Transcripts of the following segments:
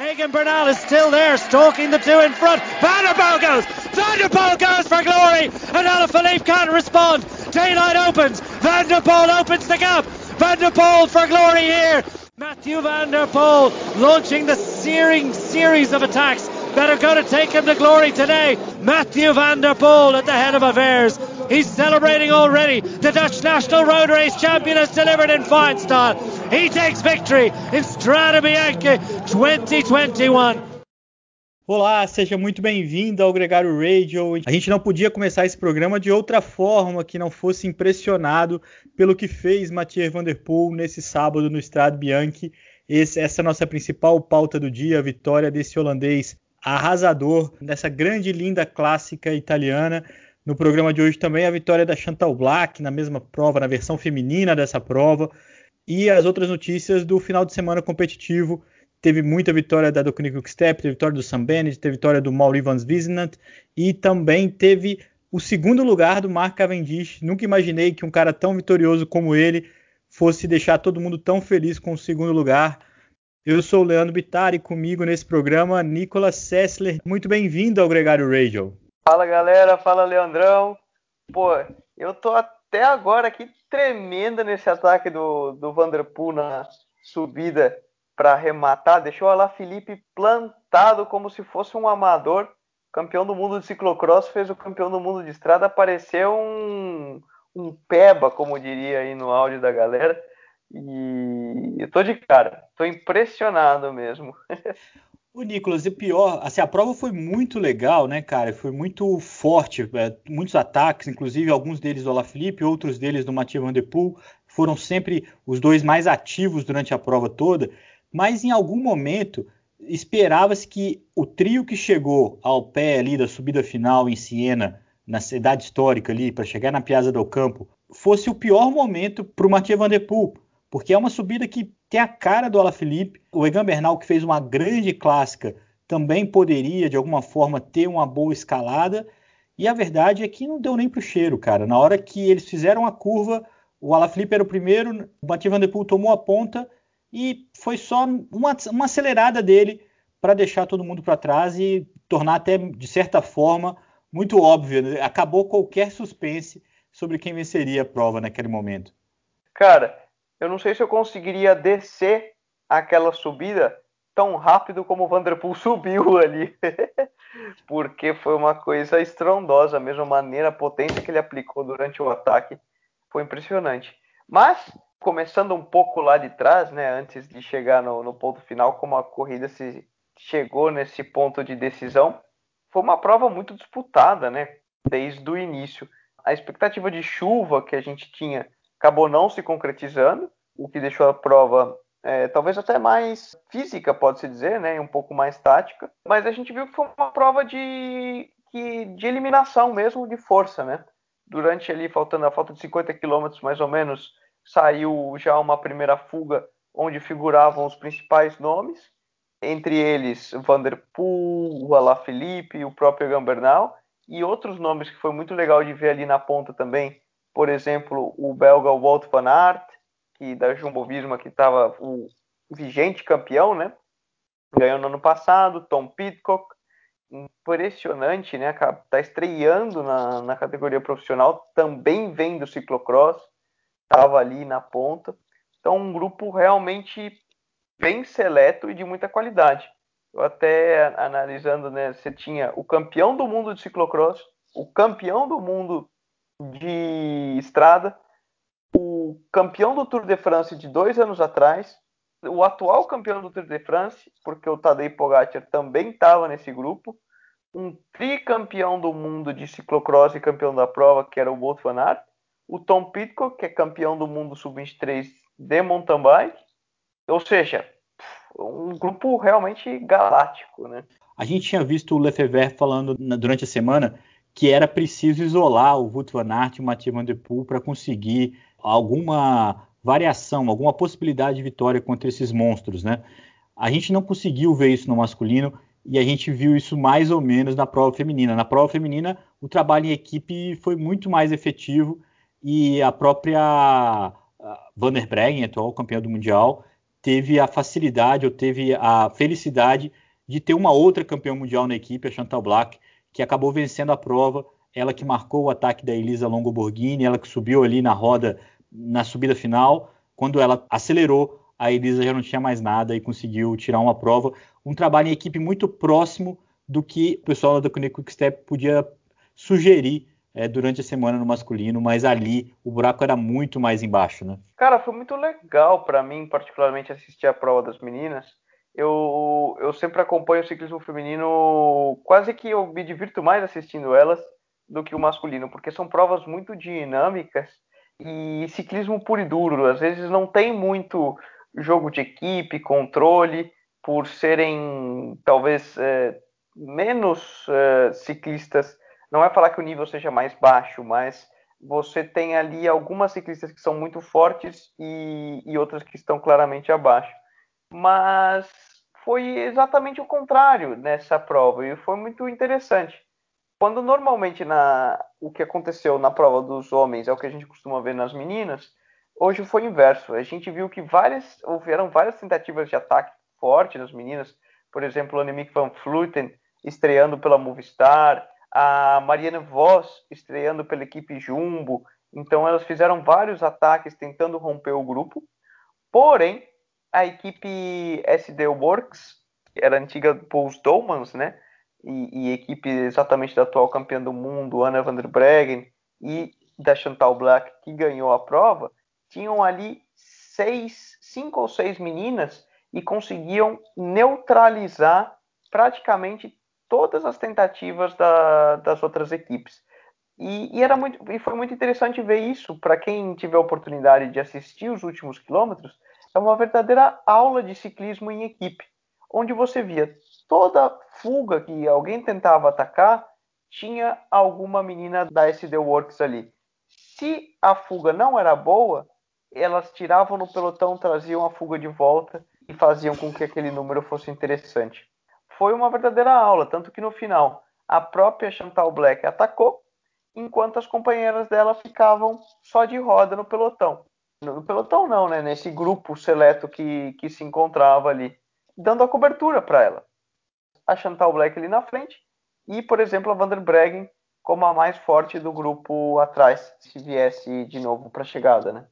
Egan Bernal is still there, stalking the two in front. Vanderpool goes! Vanderpool goes for glory! And Alaphilippe can't respond. Daylight opens. Vanderpool opens the gap. Vanderpool for glory here. Matthew Vanderpool launching the searing series of attacks that are going to take him to glory today. Matthew Vanderpool at the head of affairs. He's celebrating already. The Dutch National Road Race champion has delivered in fine style. He takes victory in Strada Bianca 2021. Olá, seja muito bem-vindo ao Gregário Radio. A gente não podia começar esse programa de outra forma que não fosse impressionado pelo que fez Mathieu Van Der Poel nesse sábado no Strade Bianchi. Esse, essa é a nossa principal pauta do dia, a vitória desse holandês arrasador nessa grande e linda clássica italiana. No programa de hoje também a vitória da Chantal Black na mesma prova, na versão feminina dessa prova. E as outras notícias do final de semana competitivo teve muita vitória da Dokuni Quickstep, teve vitória do Sam Bennett, teve vitória do Mauri Van Wiesenant e também teve o segundo lugar do Mark Cavendish. Nunca imaginei que um cara tão vitorioso como ele fosse deixar todo mundo tão feliz com o segundo lugar. Eu sou o Leandro Bittar e comigo nesse programa Nicolas Sessler. Muito bem-vindo ao Gregário Radio. Fala galera, fala Leandrão. Pô, eu tô até agora aqui tremendo nesse ataque do, do Vanderpool na subida para arrematar, deixou lá Felipe plantado como se fosse um amador. Campeão do mundo de ciclocross fez o campeão do mundo de estrada aparecer um, um peba, como diria aí no áudio da galera. E eu tô de cara, tô impressionado mesmo. O Nicolas, e pior, assim, a prova foi muito legal, né, cara? Foi muito forte, é, muitos ataques, inclusive alguns deles do Alaphilippe, outros deles do Mathieu Van Der Poel, foram sempre os dois mais ativos durante a prova toda mas em algum momento esperava-se que o trio que chegou ao pé ali da subida final em Siena, na cidade histórica ali, para chegar na Piazza del Campo, fosse o pior momento para o Mathieu Van Der Poel, porque é uma subida que tem a cara do Alaphilippe. O Egan Bernal, que fez uma grande clássica, também poderia, de alguma forma, ter uma boa escalada. E a verdade é que não deu nem para o cheiro, cara. Na hora que eles fizeram a curva, o Alaphilippe era o primeiro, o Mathieu Van Der Poel tomou a ponta e foi só uma, uma acelerada dele para deixar todo mundo para trás e tornar até, de certa forma, muito óbvio. Né? Acabou qualquer suspense sobre quem venceria a prova naquele momento. Cara, eu não sei se eu conseguiria descer aquela subida tão rápido como o Vanderpool subiu ali. Porque foi uma coisa estrondosa, a mesma maneira, a potência que ele aplicou durante o ataque foi impressionante. Mas começando um pouco lá de trás, né, antes de chegar no, no, ponto final, como a corrida se chegou nesse ponto de decisão, foi uma prova muito disputada, né, desde o início. A expectativa de chuva que a gente tinha acabou não se concretizando, o que deixou a prova é, talvez até mais física, pode-se dizer, né, um pouco mais tática, mas a gente viu que foi uma prova de, que, de eliminação mesmo, de força, né, durante ali, faltando a falta de 50 quilômetros mais ou menos, saiu já uma primeira fuga onde figuravam os principais nomes, entre eles Vanderpool, o Alaphilippe, o próprio Gambernal e outros nomes que foi muito legal de ver ali na ponta também, por exemplo, o belga Walt van Aert, que da Jumbo Visma que estava o vigente campeão, né? Ganhou no ano passado, Tom Pitcock, impressionante, né? Tá estreando na, na categoria profissional, também vem do ciclocross estava ali na ponta. Então, um grupo realmente bem seleto e de muita qualidade. Eu até analisando, né, você tinha o campeão do mundo de ciclocross, o campeão do mundo de estrada, o campeão do Tour de France de dois anos atrás, o atual campeão do Tour de France, porque o Tadej Pogacar também estava nesse grupo, um tricampeão do mundo de ciclocross e campeão da prova, que era o Wout van Aert, o Tom Pitcock, que é campeão do mundo sub-23 de mountain bike, ou seja, um grupo realmente galáctico, né? A gente tinha visto o Lefebvre falando na, durante a semana que era preciso isolar o Wout van Aert e o Mathieu Van Der Poel para conseguir alguma variação, alguma possibilidade de vitória contra esses monstros, né? A gente não conseguiu ver isso no masculino e a gente viu isso mais ou menos na prova feminina. Na prova feminina, o trabalho em equipe foi muito mais efetivo e a própria Van der Breggen, atual campeã do Mundial, teve a facilidade ou teve a felicidade de ter uma outra campeã mundial na equipe, a Chantal Black, que acabou vencendo a prova, ela que marcou o ataque da Elisa Longo Borghini, ela que subiu ali na roda na subida final, quando ela acelerou, a Elisa já não tinha mais nada e conseguiu tirar uma prova, um trabalho em equipe muito próximo do que o pessoal da Connect Quick Step podia sugerir é, durante a semana no masculino, mas ali o buraco era muito mais embaixo, né? Cara, foi muito legal para mim, particularmente, assistir a prova das meninas. Eu, eu sempre acompanho o ciclismo feminino, quase que eu me divirto mais assistindo elas do que o masculino, porque são provas muito dinâmicas e ciclismo puro e duro. Às vezes não tem muito jogo de equipe, controle, por serem talvez é, menos é, ciclistas não é falar que o nível seja mais baixo, mas você tem ali algumas ciclistas que são muito fortes e, e outras que estão claramente abaixo. Mas foi exatamente o contrário nessa prova e foi muito interessante. Quando normalmente na, o que aconteceu na prova dos homens é o que a gente costuma ver nas meninas, hoje foi inverso. A gente viu que várias, houveram várias tentativas de ataque forte nas meninas, por exemplo, a Annemiek van Vleuten estreando pela Movistar, a Mariana Voss estreando pela equipe Jumbo. Então elas fizeram vários ataques tentando romper o grupo. Porém, a equipe SD Works, que era antiga Pouls Dolmans, né? E, e, equipe exatamente da atual campeã do mundo, Anna van der Breggen, e da Chantal Black, que ganhou a prova, tinham ali seis, cinco ou seis meninas e conseguiam neutralizar praticamente todas as tentativas da, das outras equipes. E, e, era muito, e foi muito interessante ver isso. Para quem tiver oportunidade de assistir os últimos quilômetros, é uma verdadeira aula de ciclismo em equipe, onde você via toda fuga que alguém tentava atacar, tinha alguma menina da SD Works ali. Se a fuga não era boa, elas tiravam no pelotão, traziam a fuga de volta e faziam com que aquele número fosse interessante foi uma verdadeira aula, tanto que no final a própria Chantal Black atacou, enquanto as companheiras dela ficavam só de roda no pelotão. No pelotão não, né? Nesse grupo seleto que, que se encontrava ali, dando a cobertura para ela. A Chantal Black ali na frente e, por exemplo, a Van der Breggen como a mais forte do grupo atrás, se viesse de novo para a chegada, né?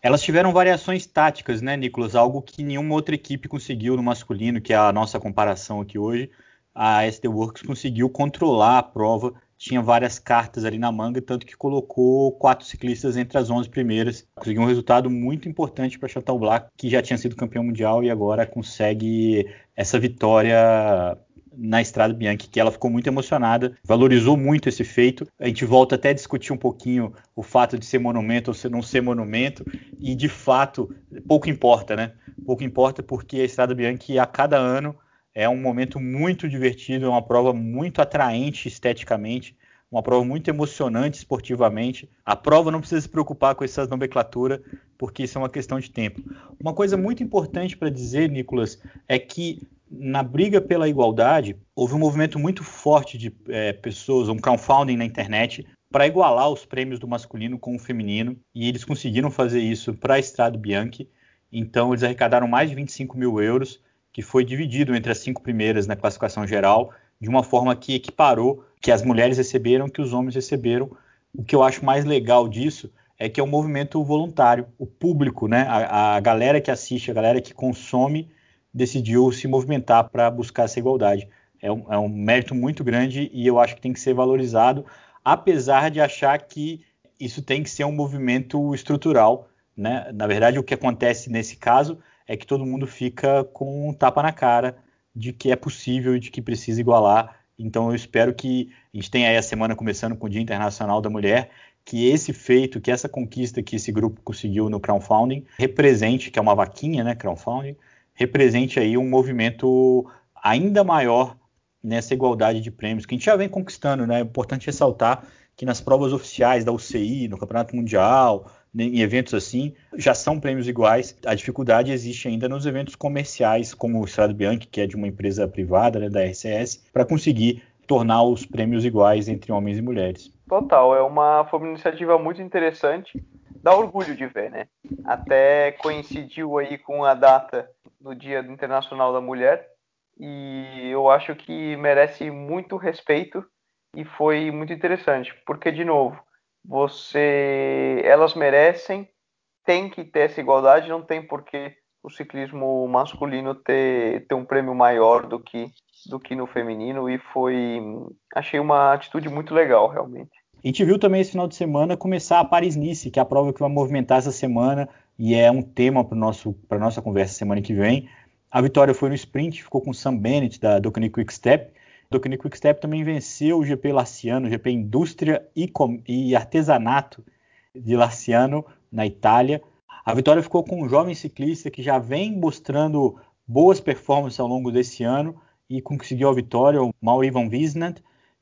Elas tiveram variações táticas, né, Nicolas? Algo que nenhuma outra equipe conseguiu no masculino, que é a nossa comparação aqui hoje. A SD Works conseguiu controlar a prova, tinha várias cartas ali na manga, tanto que colocou quatro ciclistas entre as 11 primeiras. Conseguiu um resultado muito importante para Chantal Black, que já tinha sido campeão mundial e agora consegue essa vitória na Estrada Bianchi, que ela ficou muito emocionada, valorizou muito esse feito. A gente volta até a discutir um pouquinho o fato de ser monumento ou não ser monumento, e de fato, pouco importa, né? Pouco importa porque a Estrada Bianchi a cada ano é um momento muito divertido, é uma prova muito atraente esteticamente, uma prova muito emocionante esportivamente. A prova não precisa se preocupar com essa nomenclatura, porque isso é uma questão de tempo. Uma coisa muito importante para dizer, Nicolas, é que na briga pela igualdade, houve um movimento muito forte de é, pessoas, um crowdfunding na internet, para igualar os prêmios do masculino com o feminino, e eles conseguiram fazer isso para a Estrada Bianchi. Então, eles arrecadaram mais de 25 mil euros, que foi dividido entre as cinco primeiras na classificação geral, de uma forma que equiparou que as mulheres receberam, que os homens receberam. O que eu acho mais legal disso é que é um movimento voluntário, o público, né, a, a galera que assiste, a galera que consome decidiu se movimentar para buscar essa igualdade. É um, é um, mérito muito grande e eu acho que tem que ser valorizado, apesar de achar que isso tem que ser um movimento estrutural. Né? Na verdade, o que acontece nesse caso é que todo mundo fica com um tapa na cara de que é possível e de que precisa igualar. Então, eu espero que a gente tenha aí a semana começando com o Dia Internacional da Mulher, que esse feito, que essa conquista que esse grupo conseguiu no crowdfunding represente, que é uma vaquinha, né, crowdfunding, represente aí um movimento ainda maior nessa igualdade de prêmios que a gente já vem conquistando, né? É importante ressaltar que nas provas oficiais da UCI, no Campeonato Mundial, em eventos assim, já são prêmios iguais. A dificuldade existe ainda nos eventos comerciais, como o Estrada Bianchi, que é de uma empresa privada, né, da RCS, para conseguir tornar os prêmios iguais entre homens e mulheres. Total, é uma, foi uma iniciativa muito interessante dá orgulho de ver, né? Até coincidiu aí com a data do Dia Internacional da Mulher e eu acho que merece muito respeito e foi muito interessante, porque de novo, você elas merecem, tem que ter essa igualdade, não tem porque o ciclismo masculino ter, ter um prêmio maior do que do que no feminino e foi achei uma atitude muito legal realmente. A gente viu também esse final de semana começar a Paris-Nice, que é a prova que vai movimentar essa semana e é um tema para a nossa conversa semana que vem. A vitória foi no sprint, ficou com Sam Bennett da Docani Quick Step. Docani Quick Step também venceu o GP Laciano, o GP Indústria e, e Artesanato de Laciano na Itália. A vitória ficou com um jovem ciclista que já vem mostrando boas performances ao longo desse ano e conseguiu a vitória, o Mauri Van Wiesnant,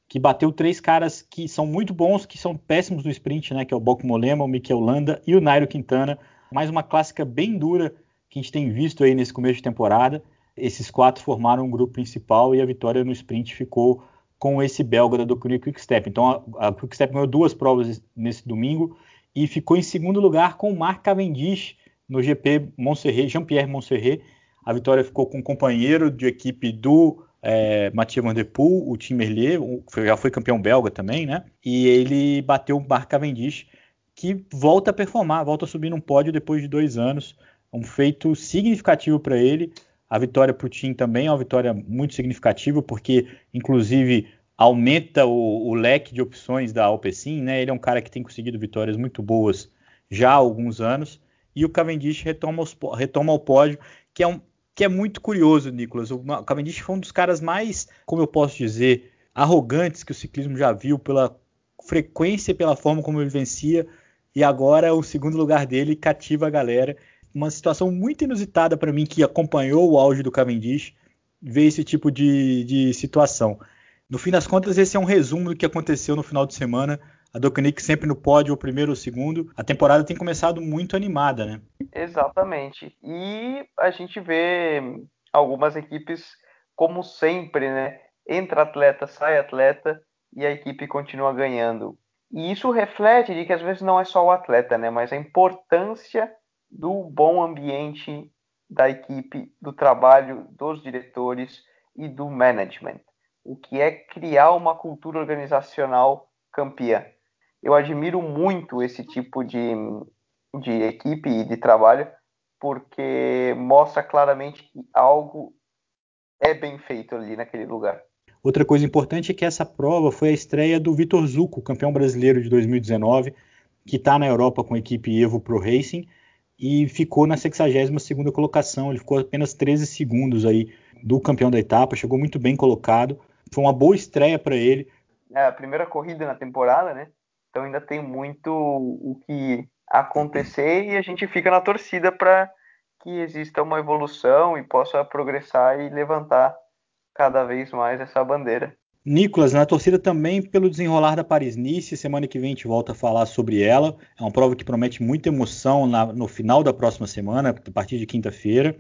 que bateu três caras que são muito bons, que são péssimos no sprint, né, que é o Bok Molema, o Mikel Landa e o Nairo Quintana. Mais uma clássica bem dura que a gente tem visto aí nesse começo de temporada. Esses quatro formaram um grupo principal e a vitória no sprint ficou com esse belga da Quick Step. Então a, a Quick Step ganhou duas provas nesse domingo e ficou em segundo lugar com o Marc Cavendish no GP Montserrat, Jean-Pierre Montserrat. A vitória ficou com o companheiro de equipe do é, Mathieu Van Der Poel, o Tim Merlier, já foi campeão belga também, né? E ele bateu o Marc Cavendish, que volta a performar, volta a subir num pódio depois de dois anos um feito significativo para ele. A vitória para o Tim também é uma vitória muito significativa, porque, inclusive, aumenta o, o, leque de opções da Alpecin, né? Ele é um cara que tem conseguido vitórias muito boas já há alguns anos. E o Cavendish retoma, os, retoma o pódio, que é, um, que é muito curioso, Nicolas. O Cavendish foi um dos caras mais, como eu posso dizer, arrogantes que o ciclismo já viu pela frequência e pela forma como ele vencia. E agora o segundo lugar dele cativa a galera uma situação muito inusitada para mim que acompanhou o auge do Cavendish ver esse tipo de, de situação. No fim das contas, esse é um resumo do que aconteceu no final de semana. A Dokkanik sempre no pódio, o primeiro ou o segundo. A temporada tem começado muito animada, né? Exatamente. E a gente vê algumas equipes, como sempre, né? Entra atleta, sai atleta e a equipe continua ganhando. E isso reflete de que às vezes não é só o atleta, né? Mas a importância do bom ambiente da equipe, do trabalho dos diretores e do management, o que é criar uma cultura organizacional campeã. Eu admiro muito esse tipo de, de equipe e de trabalho, porque mostra claramente que algo é bem feito ali naquele lugar. Outra coisa importante é que essa prova foi a estreia do Vitor Zucco, campeão brasileiro de 2019, que está na Europa com a equipe Evo Pro Racing e ficou na 62ª colocação, ele ficou apenas 13 segundos aí do campeão da etapa, chegou muito bem colocado, foi uma boa estreia para ele. É a primeira corrida na temporada, né? Então ainda tem muito o que acontecer e a gente fica na torcida para que exista uma evolução e possa progressar e levantar cada vez mais essa bandeira. Nicolas, na torcida também pelo desenrolar da Paris-Nice, semana que vem a gente volta a falar sobre ela. É uma prova que promete muita emoção na, no final da próxima semana, a partir de quinta-feira.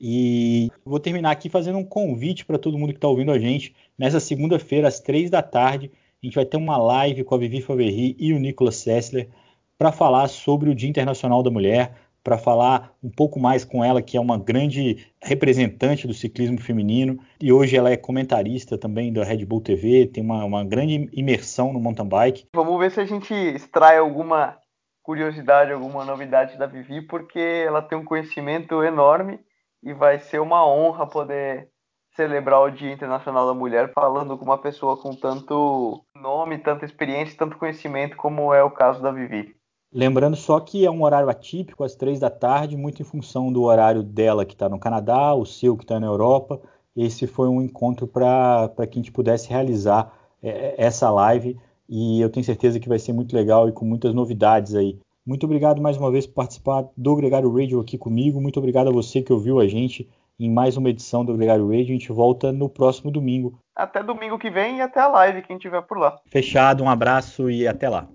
E vou terminar aqui fazendo um convite para todo mundo que está ouvindo a gente. Nessa segunda-feira, às três da tarde, a gente vai ter uma live com a Vivi Faverri e o Nicolas Sessler para falar sobre o Dia Internacional da Mulher, para falar um pouco mais com ela, que é uma grande representante do ciclismo feminino, e hoje ela é comentarista também da Red Bull TV, tem uma, uma grande imersão no mountain bike. Vamos ver se a gente extrai alguma curiosidade, alguma novidade da Vivi, porque ela tem um conhecimento enorme e vai ser uma honra poder celebrar o Dia Internacional da Mulher falando com uma pessoa com tanto nome, tanta experiência, tanto conhecimento como é o caso da Vivi. Lembrando só que é um horário atípico, às três da tarde, muito em função do horário dela que está no Canadá, o seu que está na Europa. Esse foi um encontro para que a gente pudesse realizar é, essa live e eu tenho certeza que vai ser muito legal e com muitas novidades aí. Muito obrigado mais uma vez por participar do Gregário Radio aqui comigo. Muito obrigado a você que ouviu a gente em mais uma edição do Gregário Radio. A gente volta no próximo domingo. Até domingo que vem e até a live, quem tiver por lá. Fechado, um abraço e até lá.